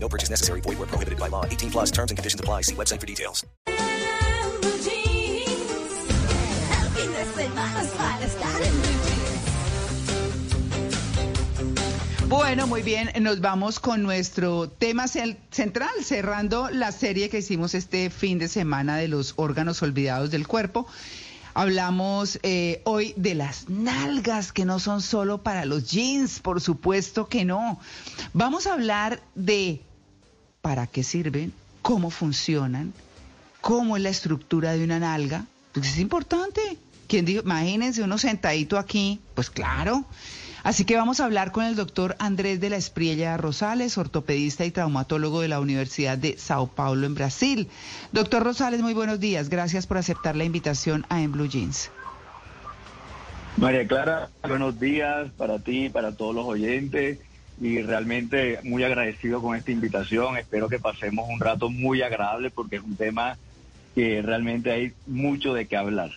No purchase necessary. Void where prohibited by law. 18 plus terms and conditions apply. See website for details. Bueno, muy bien, nos vamos con nuestro tema central, cerrando la serie que hicimos este fin de semana de los órganos olvidados del cuerpo. Hablamos eh, hoy de las nalgas, que no son solo para los jeans, por supuesto que no. Vamos a hablar de para qué sirven, cómo funcionan, cómo es la estructura de una nalga. Pues es importante. ¿Quién dijo? Imagínense uno sentadito aquí. Pues claro. Así que vamos a hablar con el doctor Andrés de la Espriella Rosales, ortopedista y traumatólogo de la Universidad de Sao Paulo en Brasil. Doctor Rosales, muy buenos días. Gracias por aceptar la invitación a En Blue Jeans. María Clara, buenos días para ti, para todos los oyentes y realmente muy agradecido con esta invitación. Espero que pasemos un rato muy agradable porque es un tema que realmente hay mucho de qué hablar.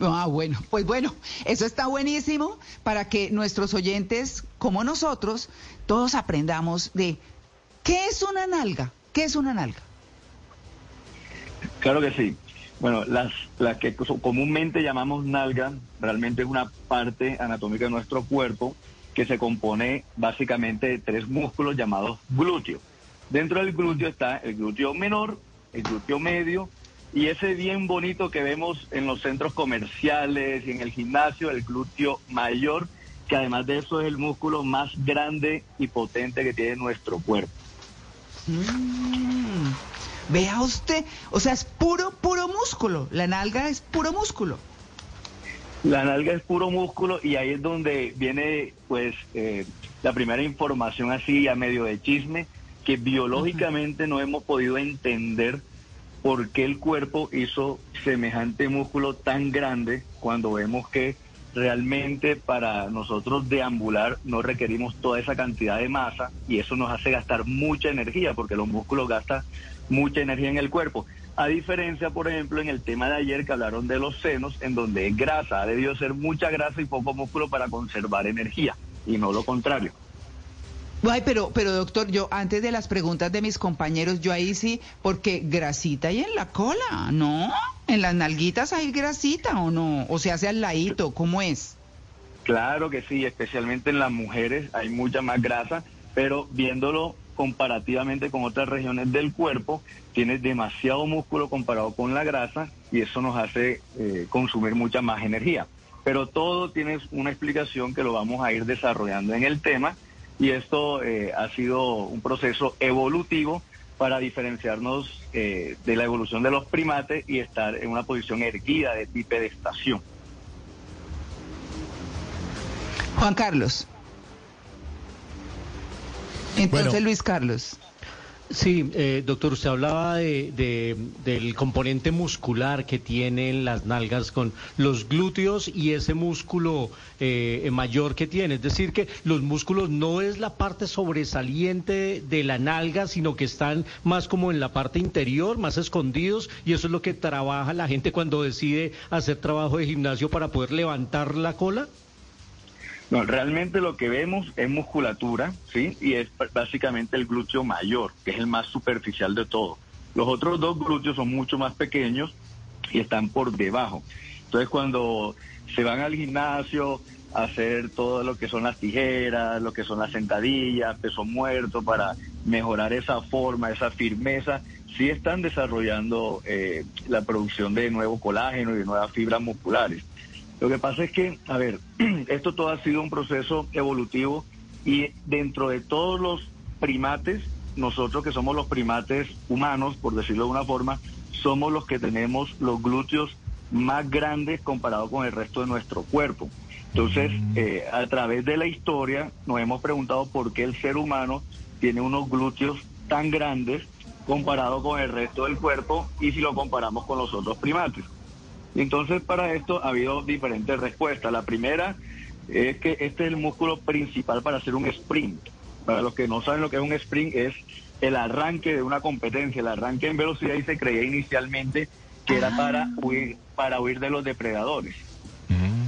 Ah, bueno, pues bueno, eso está buenísimo para que nuestros oyentes, como nosotros, todos aprendamos de qué es una nalga, qué es una nalga. Claro que sí. Bueno, las, las que comúnmente llamamos nalga realmente es una parte anatómica de nuestro cuerpo que se compone básicamente de tres músculos llamados glúteos. Dentro del glúteo está el glúteo menor, el glúteo medio y ese bien bonito que vemos en los centros comerciales y en el gimnasio, el glúteo mayor, que además de eso es el músculo más grande y potente que tiene nuestro cuerpo. Mm, vea usted, o sea, es puro, puro músculo. La nalga es puro músculo. La nalga es puro músculo y ahí es donde viene pues eh, la primera información así a medio de chisme que biológicamente no hemos podido entender por qué el cuerpo hizo semejante músculo tan grande cuando vemos que realmente para nosotros deambular no requerimos toda esa cantidad de masa y eso nos hace gastar mucha energía porque los músculos gastan mucha energía en el cuerpo. A diferencia, por ejemplo, en el tema de ayer que hablaron de los senos, en donde es grasa, ha debido ser mucha grasa y poco músculo para conservar energía y no lo contrario. Ay, pero, pero doctor, yo antes de las preguntas de mis compañeros, yo ahí sí, porque grasita hay en la cola, ¿no? En las nalguitas hay grasita o no, o se hace al ladito, ¿cómo es? Claro que sí, especialmente en las mujeres hay mucha más grasa, pero viéndolo comparativamente con otras regiones del cuerpo, tienes demasiado músculo comparado con la grasa y eso nos hace eh, consumir mucha más energía. Pero todo tiene una explicación que lo vamos a ir desarrollando en el tema y esto eh, ha sido un proceso evolutivo para diferenciarnos eh, de la evolución de los primates y estar en una posición erguida de bipedestación. Juan Carlos. Entonces, Bueno. Luis Carlos. Sí, eh, doctor, usted hablaba de, de- del componente muscular que tienen las nalgas con los glúteos y ese músculo eh, mayor que tiene. Es decir, que los músculos no es la parte sobresaliente de la nalga, sino que están más como en la parte interior, más escondidos, y eso es lo que trabaja la gente cuando decide hacer trabajo de gimnasio para poder levantar la cola. No, realmente lo que vemos es musculatura, ¿sí? Y es básicamente el glúteo mayor, que es el más superficial de todo. Los otros dos glúteos son mucho más pequeños y están por debajo. Entonces, cuando se van al gimnasio a hacer todo lo que son las tijeras, lo que son las sentadillas, peso muerto, para mejorar esa forma, esa firmeza, sí están desarrollando eh, la producción de nuevo colágeno y de nuevas fibras musculares. Lo que pasa es que, a ver, esto todo ha sido un proceso evolutivo y dentro de todos los primates, nosotros que somos los primates humanos, por decirlo de una forma, somos los que tenemos los glúteos más grandes comparado con el resto de nuestro cuerpo. Entonces, eh, a través de la historia nos hemos preguntado por qué el ser humano tiene unos glúteos tan grandes comparado con el resto del cuerpo y si lo comparamos con los otros primates. Entonces, para esto ha habido diferentes respuestas. La primera es que este es el músculo principal para hacer un sprint. Para los que no saben lo que es un sprint, es el arranque de una competencia, el arranque en velocidad y se creía inicialmente que era para huir, para huir de los depredadores. Mm.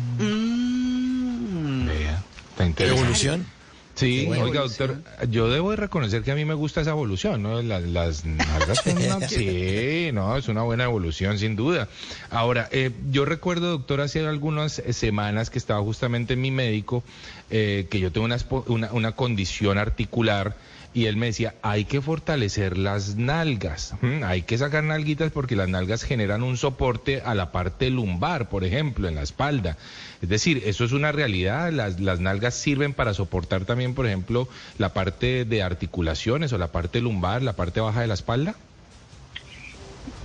Está interesante. ¿Evolución? Sí, oiga, evolución. doctor, yo debo de reconocer que a mí me gusta esa evolución, ¿no? Las, las nalgas son una- sí, no, es una buena evolución, sin duda. Ahora, eh, yo recuerdo, doctor, hace algunas semanas que estaba justamente mi médico, eh, que yo tengo una, una, una condición articular, y él me decía, hay que fortalecer las nalgas, hay que sacar nalguitas porque las nalgas generan un soporte a la parte lumbar, por ejemplo, en la espalda. Es decir, eso es una realidad, las, las nalgas sirven para soportar también, por ejemplo, la parte de articulaciones o la parte lumbar, la parte baja de la espalda.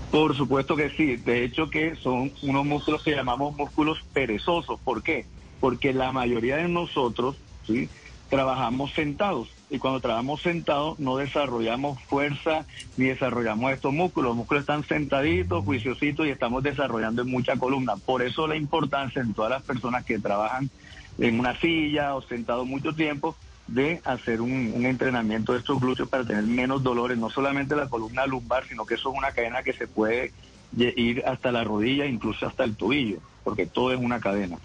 Por supuesto que sí. De hecho que son unos músculos que llamamos músculos perezosos. ¿Por qué? Porque la mayoría de nosotros ¿sí? trabajamos sentados. Y cuando trabajamos sentados no desarrollamos fuerza ni desarrollamos estos músculos. Los músculos están sentaditos, juiciositos y estamos desarrollando en mucha columna. Por eso la importancia en todas las personas que trabajan en una silla o sentado mucho tiempo de hacer un, un entrenamiento de estos glúteos para tener menos dolores, no solamente la columna lumbar, sino que eso es una cadena que se puede ir hasta la rodilla, incluso hasta el tobillo, porque todo es una cadena.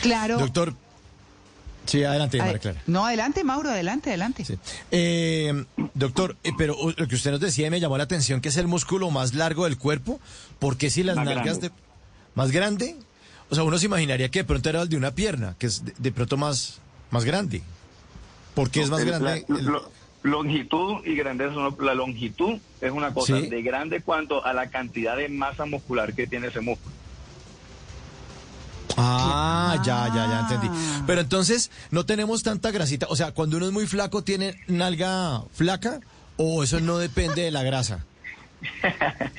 Claro. Doctor. Sí, adelante, María Clara. no, adelante, Mauro, adelante, adelante. Sí. Eh, doctor, eh, pero uh, lo que usted nos decía y me llamó la atención, que es el músculo más largo del cuerpo. ¿Por qué si las Más nalgas grande. de... ¿Más grande? O sea, uno se imaginaría que de pronto era el de una pierna, que es de, de pronto más, más grande. ¿Por qué es más El- grande? la- el- lo- longitud y grandeza, son- la longitud es una cosa Sí. de grande cuanto a la cantidad de masa muscular que tiene ese músculo. Ah, ya, ya, ya entendí. Ah. Pero entonces no tenemos tanta grasita. O sea, cuando uno es muy flaco, ¿tiene nalga flaca? ¿O eso no depende de la grasa?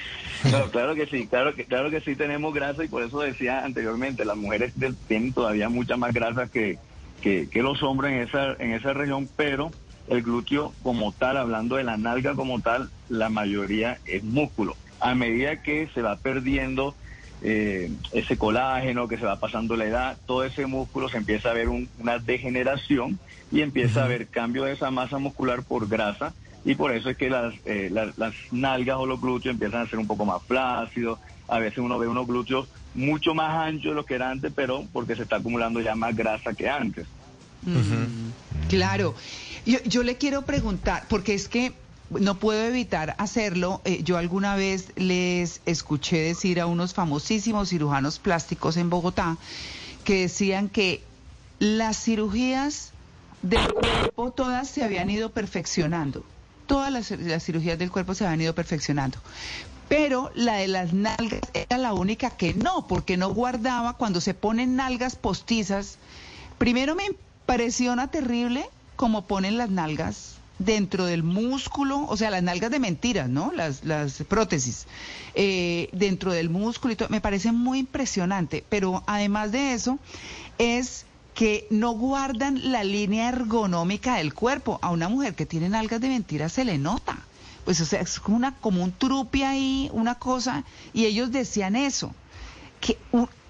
No, claro que sí, claro que, claro que sí tenemos grasa y por eso decía anteriormente, las mujeres tienen todavía mucha más grasa que, que, que los hombres en esa, en esa región, pero el glúteo como tal, hablando de la nalga como tal, la mayoría es músculo. A medida que se va perdiendo eh, ese colágeno, que se va pasando la edad, todo ese músculo se empieza a ver un- una degeneración y empieza a haber cambio de esa masa muscular por grasa y por eso es que las, eh, las, las nalgas o los glúteos empiezan a ser un poco más flácidos. A veces uno ve unos glúteos mucho más anchos de lo que era antes, pero porque se está acumulando ya más grasa que antes. Claro. Yo, yo le quiero preguntar, porque es que no puedo evitar hacerlo. eh, yo alguna vez les escuché decir a unos famosísimos cirujanos plásticos en Bogotá que decían que las cirugías del cuerpo todas se habían ido perfeccionando. Todas las, cirugías del cuerpo se habían ido perfeccionando. Pero la de las nalgas era la única que no, porque no guardaba cuando se ponen nalgas postizas. Primero me impresiona terrible cómo ponen las nalgas dentro del músculo, o sea, las nalgas de mentiras, ¿no? Las, las prótesis, eh, dentro del músculo y todo. Me parece muy impresionante, pero además de eso, es que no guardan la línea ergonómica del cuerpo. A una mujer que tiene nalgas de mentiras se le nota. Pues, o sea, es como, una, como un trupe ahí, una cosa, y ellos decían eso. ¿Qué,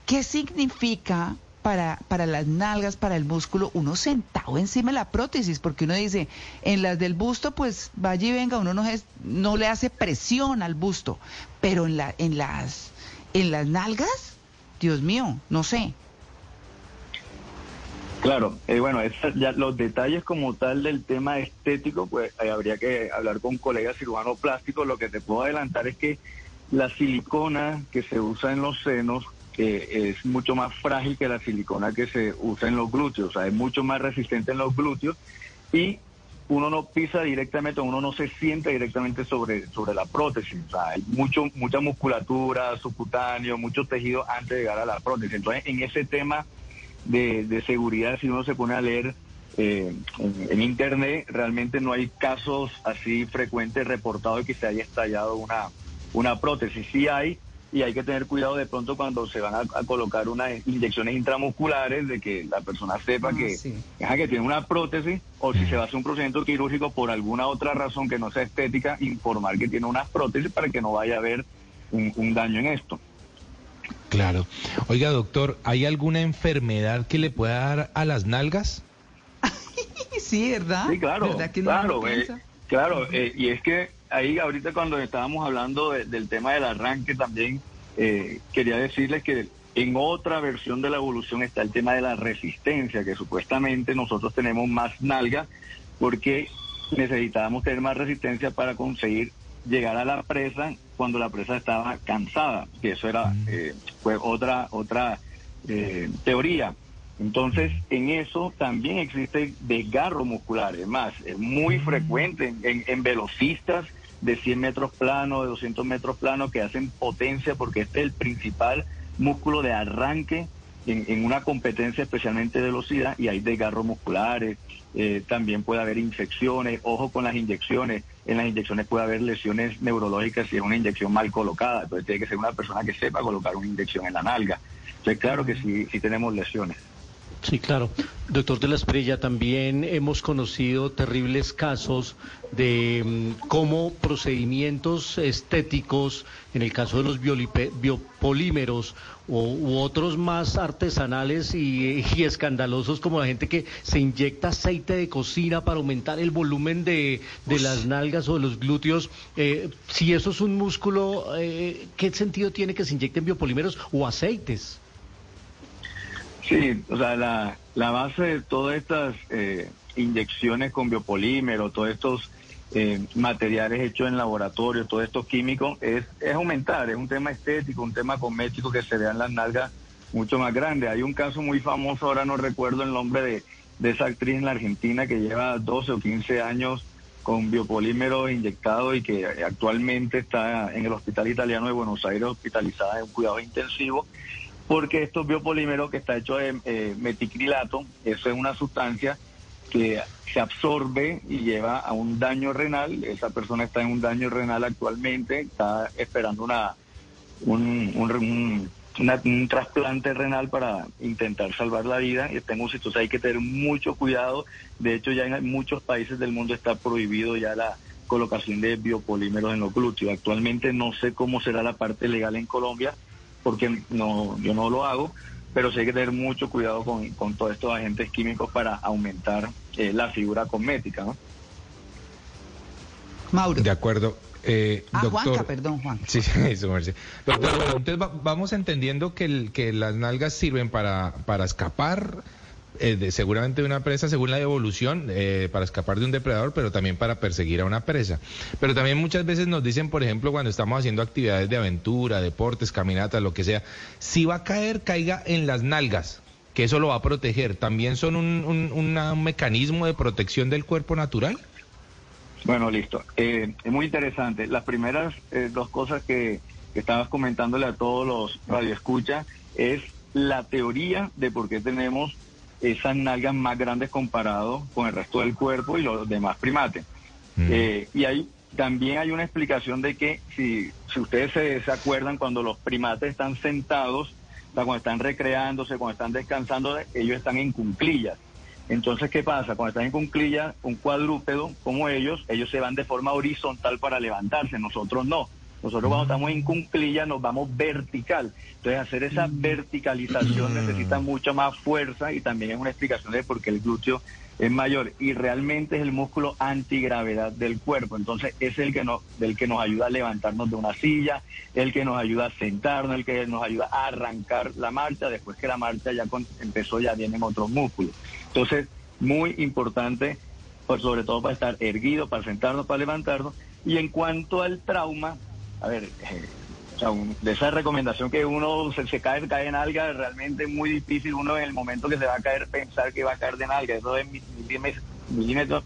qué significa para, para las nalgas, para el músculo, uno sentado encima de la prótesis? Porque uno dice, en las del busto, pues vaya y venga, uno no, es, no le hace presión al busto, pero en, la, en, las, en las nalgas, Dios mío, no sé. Claro, eh, bueno, esa- ya los detalles como tal del tema estético, pues eh, habría que hablar con colegas cirujanos plásticos. Lo que te puedo adelantar es que la silicona que se usa en los senos eh, es mucho más frágil que la silicona que se usa en los glúteos, o sea, es mucho más resistente en los glúteos y uno no pisa directamente, uno no se siente directamente sobre, sobre la prótesis, o sea, hay mucho, mucha musculatura, subcutáneo, mucho tejido antes de llegar a la prótesis. Entonces, en ese tema de, de seguridad, si uno se pone a leer eh, en, en internet, realmente no hay casos así frecuentes reportados de que se haya estallado una, una prótesis. Sí hay y hay que tener cuidado de pronto cuando se van a, colocar unas inyecciones intramusculares de que la persona sepa Ah, que, sí. ajá, que tiene una prótesis o si se va a hacer un procedimiento quirúrgico por alguna otra razón que no sea estética, informar que tiene unas prótesis para que no vaya a haber un, un daño en esto. Claro. Oiga, doctor, ¿hay alguna enfermedad que le pueda dar a las nalgas? Sí, ¿verdad? Sí, claro, ¿Verdad que no claro, eh, piensa? claro, eh, y es que ahí ahorita cuando estábamos hablando de- del tema del arranque también eh, quería decirles que en otra versión de la evolución está el tema de la resistencia, que supuestamente nosotros tenemos más nalga porque necesitábamos tener más resistencia para conseguir llegar a la presa cuando la presa estaba cansada, que eso era eh, fue otra otra eh, teoría. Entonces, en eso también existe desgarro muscular. Es más, es muy frecuente en, en- en velocistas de 100 metros plano, de 200 metros plano, que hacen potencia porque este es el principal músculo de arranque en, en una competencia, especialmente de velocidad, y hay desgarros musculares. eh, también puede haber infecciones. Ojo con las inyecciones. En las inyecciones puede haber lesiones neurológicas si es una inyección mal colocada. Entonces, tiene que ser una persona que sepa colocar una inyección en la nalga. Entonces, claro que sí, sí tenemos lesiones. Sí, claro. Doctor de la Esprella, también hemos conocido terribles casos de mm, cómo procedimientos estéticos, en el caso de los biopolímeros o, u otros más artesanales y, y escandalosos, como la gente que se inyecta aceite de cocina para aumentar el volumen de, de las nalgas o de los glúteos. eh, si eso es un músculo, eh, ¿qué sentido tiene que se inyecten biopolímeros o aceites? Sí, o sea, la, la base de todas estas eh, inyecciones con biopolímero, todos estos eh, materiales hechos en laboratorio, todos estos químicos, es, es aumentar, es un tema estético, un tema cosmético que se vean las nalgas mucho más grandes. Hay un caso muy famoso, ahora no recuerdo el nombre de, de esa actriz en la Argentina que lleva 12 o 15 años con biopolímero inyectado y que actualmente está en el Hospital Italiano de Buenos Aires hospitalizada en un cuidado intensivo porque estos biopolímeros que está hecho de eh, meticrilato, eso es una sustancia que se absorbe y lleva a un daño renal. Esa persona está en un daño renal actualmente, está esperando una un, un, trasplante renal para intentar salvar la vida y está en hay que tener mucho cuidado. De hecho, ya en muchos países del mundo está prohibido ya la colocación de biopolímeros en los glúteos. Actualmente no sé cómo será la parte legal en Colombia, porque no, yo no lo hago, pero sí hay que tener mucho cuidado con, con todos estos agentes químicos para aumentar eh, la figura cosmética. ¿no? Mauro. De acuerdo. Eh, Ah, doctor, Juanca, perdón, Juanca. Sí, sí, eso, Merce. Doctor, bueno, entonces va- vamos entendiendo que, el- que las nalgas sirven para, para escapar, eh, de, seguramente de una presa, según la evolución, eh, para escapar de un depredador, pero también para perseguir a una presa. Pero también muchas veces nos dicen, por ejemplo, cuando estamos haciendo actividades de aventura, deportes, caminatas, lo que sea, si va a caer, caiga en las nalgas, que eso lo va a proteger. ¿También son un, un- una- un mecanismo de protección del cuerpo natural? Bueno, listo. Eh, es muy interesante. Las primeras eh, dos cosas que, que estabas comentándole a todos los radioescuchas es la teoría de por qué tenemos esas nalgas más grandes comparado con el resto del cuerpo y los demás primates. Mm. Eh, y hay, también hay una explicación de que si, si ustedes se, se acuerdan cuando los primates están sentados, o sea, cuando están recreándose, cuando están descansando, ellos están en cunclillas. Entonces, ¿qué pasa? Cuando están en cunclilla, un cuadrúpedo como ellos, ellos se van de forma horizontal para levantarse, nosotros no. Nosotros cuando estamos en nos vamos vertical. Entonces, hacer esa verticalización necesita mucha más fuerza y también es una explicación de por qué el glúteo es mayor y realmente es el músculo antigravedad del cuerpo. Entonces, es el que nos, el que nos ayuda a levantarnos de una silla, el que nos ayuda a sentarnos, el que nos ayuda a arrancar la marcha. Después que la marcha ya con- empezó, ya vienen otros músculos. Entonces, muy importante, pues, sobre todo para estar erguido, para sentarnos, para levantarnos. Y en cuanto al trauma, a ver, eh, o sea, un- de esa recomendación que uno se, se cae, cae en alga, realmente es muy difícil uno en el momento que se va a caer pensar que va a caer de nalga. Eso es mi- milímetros, milímetros,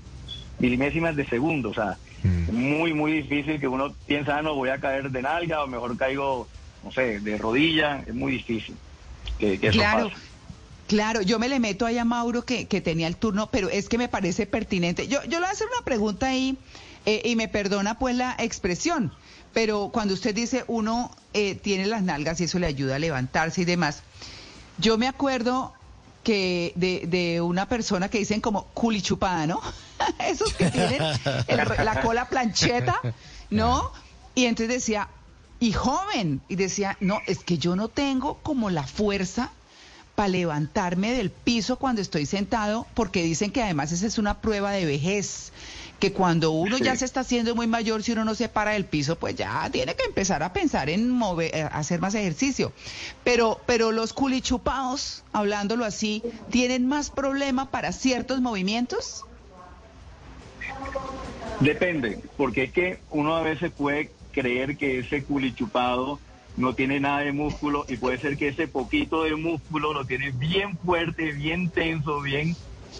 milimésimas de segundo. O sea, Mm. es muy, muy difícil que uno piensa, ah, no, voy a caer de nalga o mejor caigo, no sé, de rodilla. Es muy difícil que, que eso Claro. pase. Claro, yo me le meto ahí a Mauro que, que tenía el turno, pero es que me parece pertinente. Yo, yo le voy a hacer una pregunta ahí Eh, y me perdona pues la expresión, pero cuando usted dice uno eh, tiene las nalgas y eso le ayuda a levantarse y demás, yo me acuerdo que de, una persona que dicen como culichupada, ¿no? Esos que tienen la cola plancheta, ¿no? Y entonces decía, y joven, y decía, no, es que yo no tengo como la fuerza para levantarme del piso cuando estoy sentado, porque dicen que además esa es una prueba de vejez, que cuando uno ya se está haciendo muy mayor, si uno no se para del piso, pues ya tiene que empezar a pensar en mover, eh, hacer más ejercicio. Pero, pero los culichupados, hablándolo así, ¿tienen más problema para ciertos movimientos? Depende, porque es que uno a veces puede creer que ese culichupado no tiene nada de músculo y puede ser que ese poquito de músculo lo tiene bien fuerte, bien tenso, bien,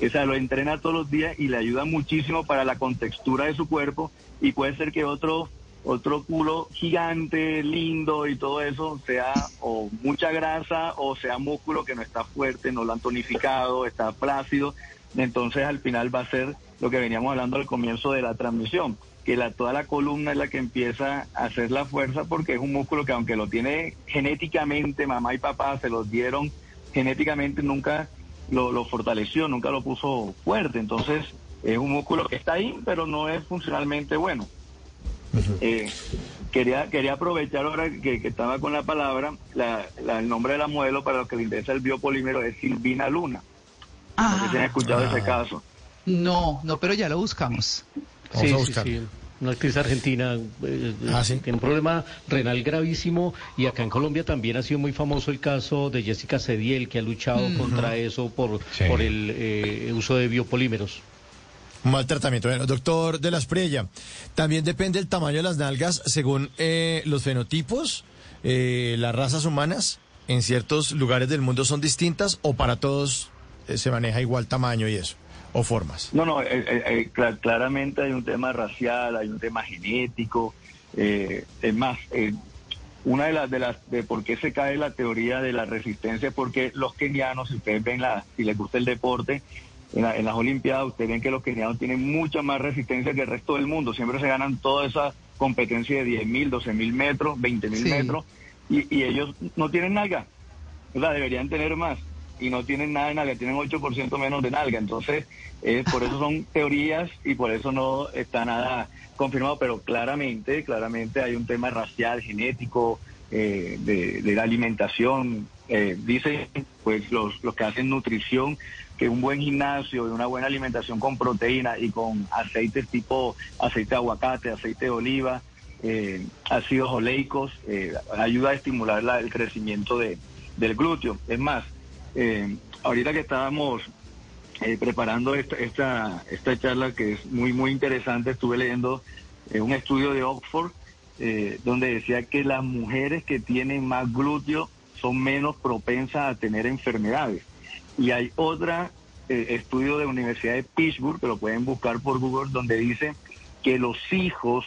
o sea, lo entrena todos los días y le ayuda muchísimo para la contextura de su cuerpo y puede ser que otro otro culo gigante, lindo y todo eso sea o mucha grasa o sea músculo que no está fuerte, no lo han tonificado, está plácido. Entonces al final va a ser lo que veníamos hablando al comienzo de la transmisión, que la, toda la columna es la que empieza a hacer la fuerza porque es un músculo que aunque lo tiene genéticamente, mamá y papá se los dieron genéticamente, nunca lo, lo fortaleció, nunca lo puso fuerte. Entonces es un músculo que está ahí, pero no es funcionalmente bueno. Eh, quería quería aprovechar ahora que, que estaba con la palabra, la, la- el nombre de la modelo para los que les interesa el biopolímero es Silvina Luna. No sé si han Ah, escuchado ese caso. no, no, pero ya lo buscamos. Vamos sí, a sí, buscar. sí. Una actriz argentina eh, Ah, ¿sí? tiene un problema renal gravísimo y acá en Colombia también ha sido muy famoso el caso de Jessica Cediel que ha luchado contra eso por, Sí. por el eh, uso de biopolímeros. Un mal tratamiento. Bueno, doctor de la Esprella, también depende el tamaño de las nalgas según eh, los fenotipos, eh, las razas humanas en ciertos lugares del mundo son distintas o para todos eh, se maneja igual tamaño y eso, o formas. No, no, eh, eh, eh, cla- claramente hay un tema racial, hay un tema genético. eh, es más, una de las de las de por qué se cae la teoría de la resistencia es porque los kenianos, si ustedes ven la, si les gusta el deporte, en, la- en las Olimpiadas ustedes ven que los kenianos tienen mucha más resistencia que el resto del mundo. Siempre se ganan toda esa competencia de 10 mil, 12 mil metros, 20 mil Sí. metros, y, y ellos no tienen nalga. O sea, deberían tener más. Y no tienen nada de nalga, tienen 8% menos de nalga. Entonces, eh, por eso son teorías y por eso no está nada confirmado. Pero claramente, claramente hay un tema racial, genético, eh, de, de la alimentación. Eh, dicen, pues, los, los que hacen nutrición, que un buen gimnasio y una buena alimentación con proteína y con aceites tipo aceite de aguacate, aceite de oliva, eh, ácidos oleicos, eh, ayuda a estimular la- el crecimiento de, del glúteo. Es más, eh, ahorita que estábamos eh, preparando esta, esta, esta charla que es muy, muy interesante, estuve leyendo eh, un estudio de Oxford eh, donde decía que las mujeres que tienen más glúteo son menos propensas a tener enfermedades. Y hay otra eh, estudio de la Universidad de Pittsburgh, que lo pueden buscar por Google, donde dice que los hijos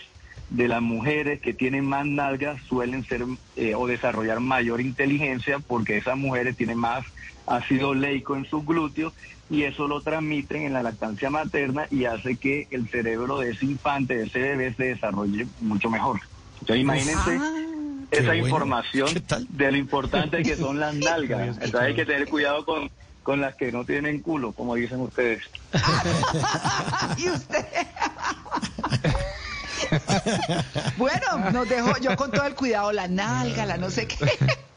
de las mujeres que tienen más nalgas suelen ser eh, o desarrollar mayor inteligencia porque esas mujeres tienen más ácido leico en sus glúteos y eso lo transmiten en la lactancia materna y hace que el cerebro de ese infante, de ese bebé, se desarrolle mucho mejor. Entonces imagínense Ah, esa bueno. información de lo importante que son las nalgas. Entonces hay que tener cuidado con, con las que no tienen culo, como dicen ustedes. y usted. bueno, nos dejó yo con todo el cuidado, la nalga, la no sé qué.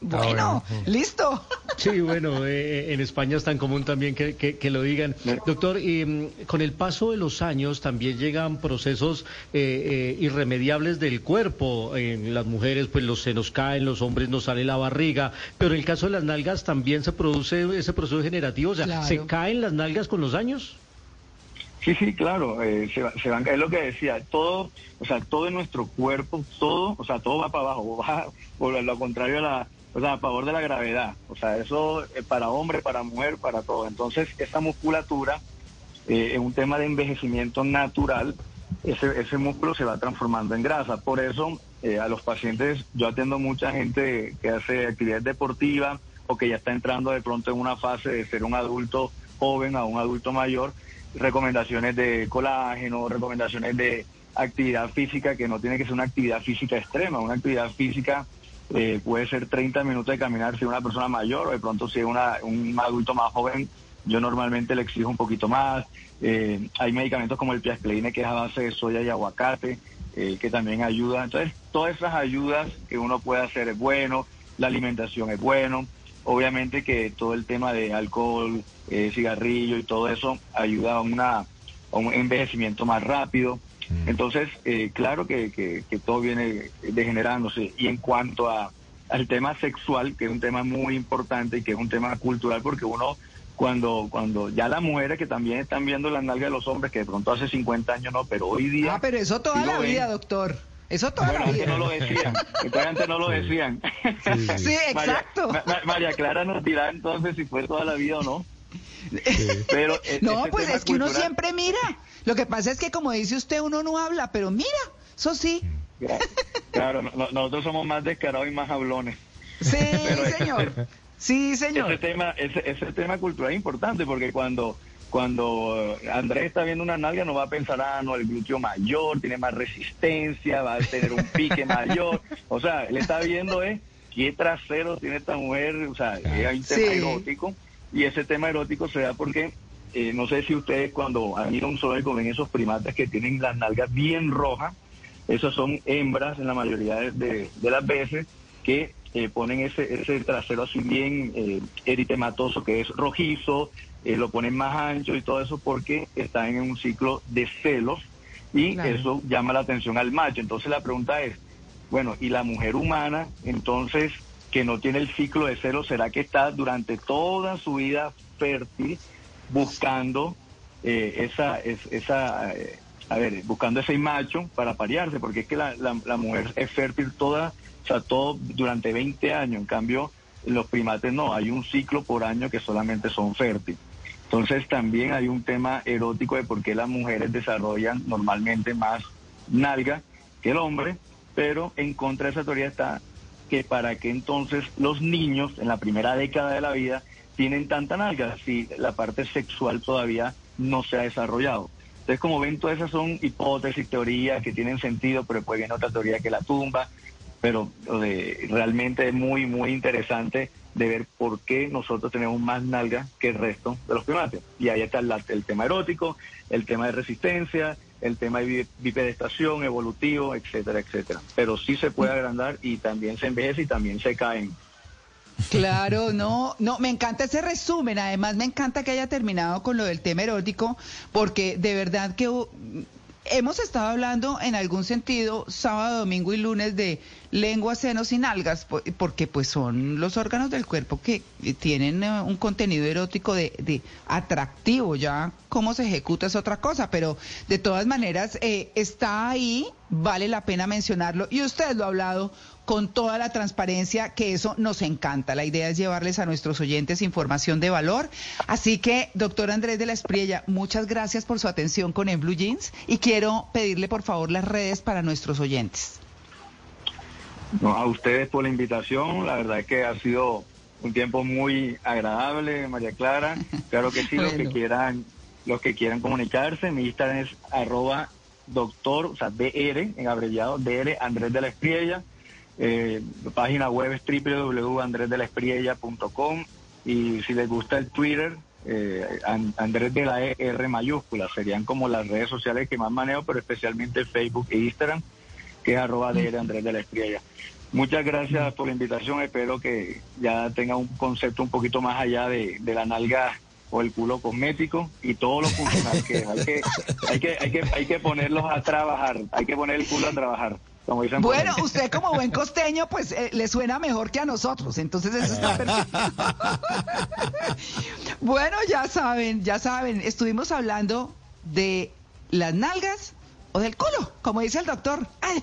Bueno, listo. Sí, bueno, eh, en España es tan común también que, que- que lo digan. Doctor, mm, con el paso de los años también llegan procesos eh, eh, irremediables del cuerpo. En las mujeres, pues los senos caen, los hombres nos sale la barriga, pero en el caso de las nalgas también se produce ese proceso generativo. O sea, Claro. ¿se caen las nalgas con los años? Sí, sí, claro, eh, se, se van, es lo que decía, todo, o sea, todo en nuestro cuerpo, todo, o sea, todo va para abajo, va por lo contrario a la, o sea, a favor de la gravedad, o sea, eso eh, para hombre, para mujer, para todo. Entonces, esa musculatura eh, es un tema de envejecimiento natural, ese, ese músculo se va transformando en grasa. Por eso, eh, a los pacientes, yo atiendo mucha gente que hace actividad deportiva o que ya está entrando de pronto en una fase de ser un adulto joven a un adulto mayor, recomendaciones de colágeno, recomendaciones de, actividad física que no tiene que ser una actividad física extrema, una actividad física eh, puede ser 30 minutos de caminar si es una persona mayor o de pronto si es una, un adulto más joven, yo normalmente le exijo un poquito más. Eh, hay medicamentos como el piascleine que es a base de soya y aguacate, eh, que también ayuda. Entonces, todas esas ayudas que uno puede hacer es bueno, la alimentación es bueno, obviamente que todo el tema de alcohol, cigarrillo y todo eso ayuda a, una, a un envejecimiento más rápido. Mm. Entonces, eh, claro que, que, todo viene degenerándose. Y en cuanto a, al tema sexual, que es un tema muy importante y que es un tema cultural, porque uno, cuando, cuando ya las mujeres que también están viendo las nalgas de los hombres, que de pronto hace 50 años no, pero hoy día... Ah, pero eso toda la vida, doctor. Eso toda la vida. no lo decían. antes no lo decían. Sí, exacto. María, Clara nos dirá entonces si fue toda la vida o no. Pero e, no, pues es que uno siempre mira. Lo que pasa es que, como dice usted, uno no habla, pero mira, eso sí. Claro, nosotros somos más descarados y más hablones. Sí, señor. Sí, señor. Ese tema, ese, ese tema cultural es importante porque cuando cuando Andrés está viendo una nalga no va a pensar, ah, no, el glúteo mayor, tiene más resistencia, va a tener un pique mayor. O sea, él está viendo, ¿eh? ¿Qué trasero tiene esta mujer? O sea, hay un tema erótico. Y ese tema erótico se da porque eh, no sé si ustedes cuando han un zoológico ven esos primates que tienen las nalgas bien rojas, esas son hembras en la mayoría de, las veces que eh, ponen ese, ese trasero así bien eh, eritematoso, que es rojizo, lo ponen más ancho y todo eso porque están en un ciclo de celos y eso llama la atención al macho. Entonces la pregunta es, bueno, ¿y la mujer humana entonces que no tiene el ciclo de celos, será que está durante toda su vida fértil buscando eh, esa, esa eh, a ver, buscando ese macho para parearse, porque es que la, la, mujer es fértil toda, o sea, todo durante 20 años, en cambio los primates no, hay un ciclo por año que solamente son fértiles. Entonces también hay un tema erótico de por qué las mujeres desarrollan normalmente más nalga que el hombre, pero en contra de esa teoría está que para que entonces los niños en la primera década de la vida tienen tanta nalga si la parte sexual todavía no se ha desarrollado. Entonces, como ven, todas esas son hipótesis, teorías que tienen sentido, pero después viene otra teoría que la tumba. Pero realmente es muy, muy interesante de ver por qué nosotros tenemos más nalga que el resto de los primates. Y ahí está el tema erótico, el tema de resistencia, el tema de bipedestación, evolutivo, etcétera, etcétera. Pero sí se puede agrandar y también se envejece y también se caen. Claro, no, no, me encanta ese resumen. Además, me encanta que haya terminado con lo del tema erótico, porque de verdad que hemos estado hablando en algún sentido sábado, domingo y lunes de lengua, senos y nalgas, porque pues son los órganos del cuerpo que tienen eh, un contenido erótico de, de atractivo, ya cómo se ejecuta es otra cosa, pero de todas maneras eh, está ahí, vale la pena mencionarlo. Y usted lo ha hablado con toda la transparencia, que eso nos encanta. La idea es llevarles a nuestros oyentes información de valor. Así que, doctor Andrés de la Espriella, muchas gracias por su atención con En Blue Jeans y quiero pedirle, por favor, las redes para nuestros oyentes. a ustedes por la invitación. La verdad es que ha sido un tiempo muy agradable, María Clara. Claro que sí, los que quieran, los que quieran comunicarse, mi Instagram es arroba doctor, o sea, DR, en abreviado, DR Andrés de la Espriella. Eh, página web es www.andresdelespriella.com y si les gusta el Twitter, eh, Andrés de la e, R mayúscula, serían como las redes sociales que más manejo, pero especialmente Facebook e Instagram, que es arroba de Andrés de la Espriella. Muchas gracias por la invitación, espero que ya tenga un concepto un poquito más allá de, la nalga o el culo cosmético y todo lo funcional que hay que, hay que, hay que, hay que ponerlos a trabajar, hay que poner el culo a trabajar bueno, usted como buen costeño, pues eh, le suena mejor que a nosotros, entonces eso está perfecto. bueno, ya saben, ya saben, estuvimos hablando de las nalgas o del culo, como dice el doctor. Ay,